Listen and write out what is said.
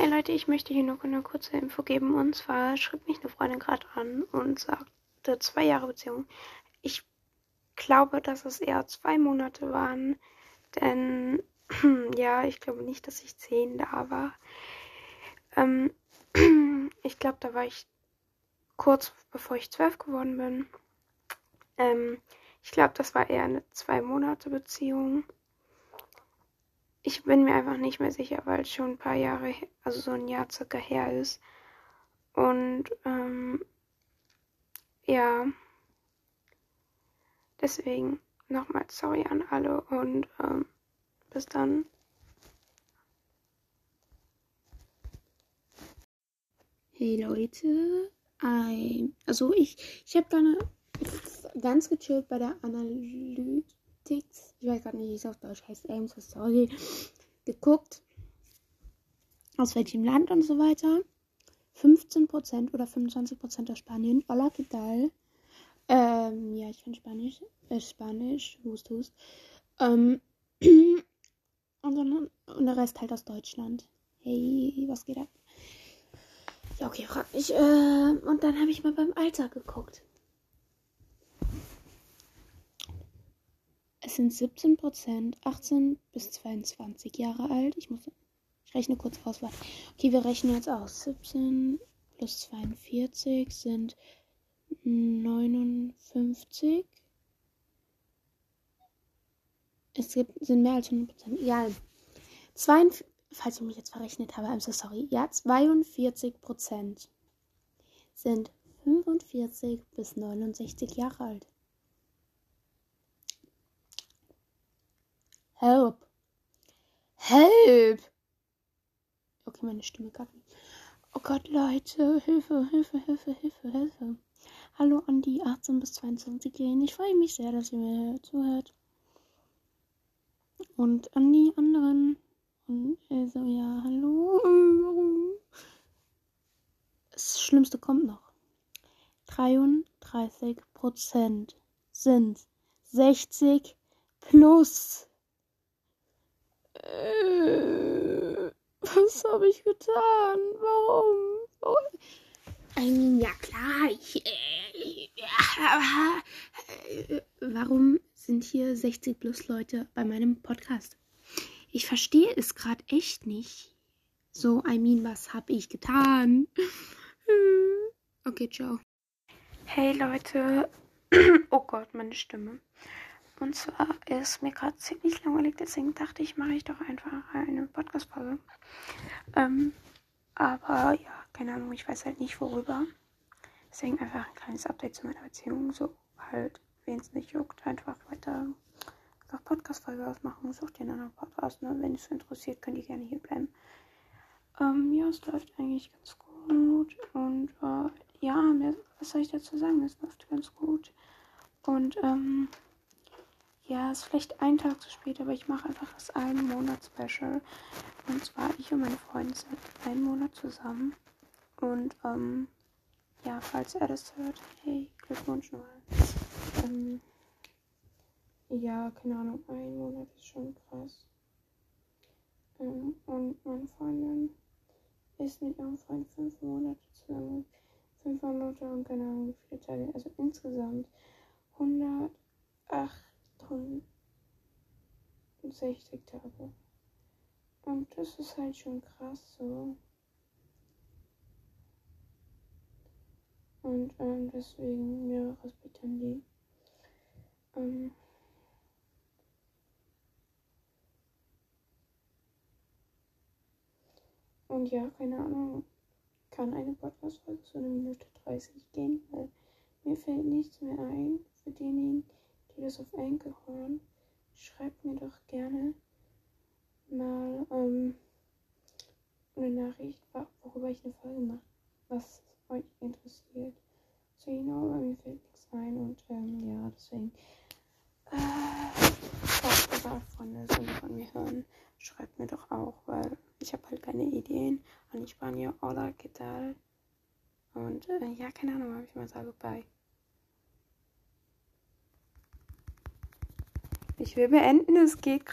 Hey Leute, ich möchte hier noch eine kurze Info geben. Und zwar schrieb mich eine Freundin gerade an und sagte zwei Jahre Beziehung. Ich glaube, dass es eher zwei Monate waren. Denn ja, ich glaube nicht, dass ich zehn da war. Ähm, ich glaube, da war ich kurz bevor ich zwölf geworden bin. Ähm, ich glaube, das war eher eine zwei Monate Beziehung. Ich bin mir einfach nicht mehr sicher, weil es schon ein paar Jahre, also so ein Jahr circa her ist. Und ähm, ja, deswegen nochmal sorry an alle und ähm, bis dann. Hey Leute, ein, also ich, ich habe gerne ganz gechillt bei der Analytics, ich weiß gerade nicht, wie es auf Deutsch heißt, so sorry, geguckt, aus welchem Land und so weiter. 15% oder 25% aus Spanien. Hola, ¿qué tal? Ähm, ja, ich bin Spanisch. Äh, Spanisch, hust, hust. Ähm, und, dann, und der Rest halt aus Deutschland. Hey, was geht ab? Ja, okay, frag mich. Äh, und dann habe ich mal beim Alter geguckt. Sind 17 Prozent, 18 bis 22 Jahre alt. Ich muss, ich rechne kurz aus. Okay, wir rechnen jetzt aus. 17 plus 42 sind 59. Es gibt, sind mehr als 100 Prozent. Egal. 42, falls ich mich jetzt verrechnet habe, I'm so sorry. Ja, 42 Prozent sind 45 bis 69 Jahre alt. Help. Help. Okay, meine Stimme nicht. Oh Gott, Leute, Hilfe, Hilfe, Hilfe, Hilfe, Hilfe. Hallo an die 18 bis 22 Jährigen. Ich freue mich sehr, dass ihr mir zuhört. Und an die anderen. Und also, ja, hallo. Das Schlimmste kommt noch. 33 Prozent sind 60 plus. Äh, was habe ich getan? Warum? Warum? I mean, ja klar, ich, äh, ja, äh, warum sind hier 60 plus Leute bei meinem Podcast? Ich verstehe es gerade echt nicht. So, I mean, was habe ich getan? Okay, ciao. Hey Leute. oh Gott, meine Stimme. Und zwar ist mir gerade ziemlich langweilig, deswegen dachte ich, mache ich doch einfach eine Podcast-Folge. Ähm, aber ja, keine Ahnung, ich weiß halt nicht worüber. Deswegen einfach ein kleines Update zu meiner Beziehung. So halt, wen es nicht juckt, einfach weiter noch Podcast-Folge ausmachen. Sucht ihr einen anderen Podcast, ne? Wenn es interessiert, könnt ihr gerne hier bleiben. Ähm, ja, es läuft eigentlich ganz gut. Und äh, ja, was soll ich dazu sagen? Es läuft ganz gut. Und ähm, ja, ist vielleicht ein Tag zu spät, aber ich mache einfach das einen Monat Special. Und zwar ich und meine Freunde sind einen Monat zusammen. Und ähm, ja, falls er das hört, hey, Glückwunsch nochmal. Ähm, ja, keine Ahnung, ein Monat ist schon krass. Ähm, und meine Freundin ist mit ihrem Freund fünf Monate zusammen. Fünf Monate und keine Ahnung, wie viele Tage. Also insgesamt 108 60 Tage. Und das ist halt schon krass so. Und ähm, deswegen, ja, Respekt an die. Ähm, und ja, keine Ahnung, kann eine Podcast-Folge zu einer Minute 30 gehen, weil mir fällt nichts mehr ein für diejenigen, das auf Enkel hören schreibt mir doch gerne mal ähm, eine Nachricht, worüber ich eine Folge mache, was euch interessiert. So, you know, mir fällt nichts ein und ähm, ja, deswegen. Äh, eure Freunde sind von mir hören, schreibt mir doch auch, weil ich habe halt keine Ideen. Und ich war ja hola, ¿qué tal? Und äh, ja, keine Ahnung, ob ich mal sage, bye. Ich will beenden, es geht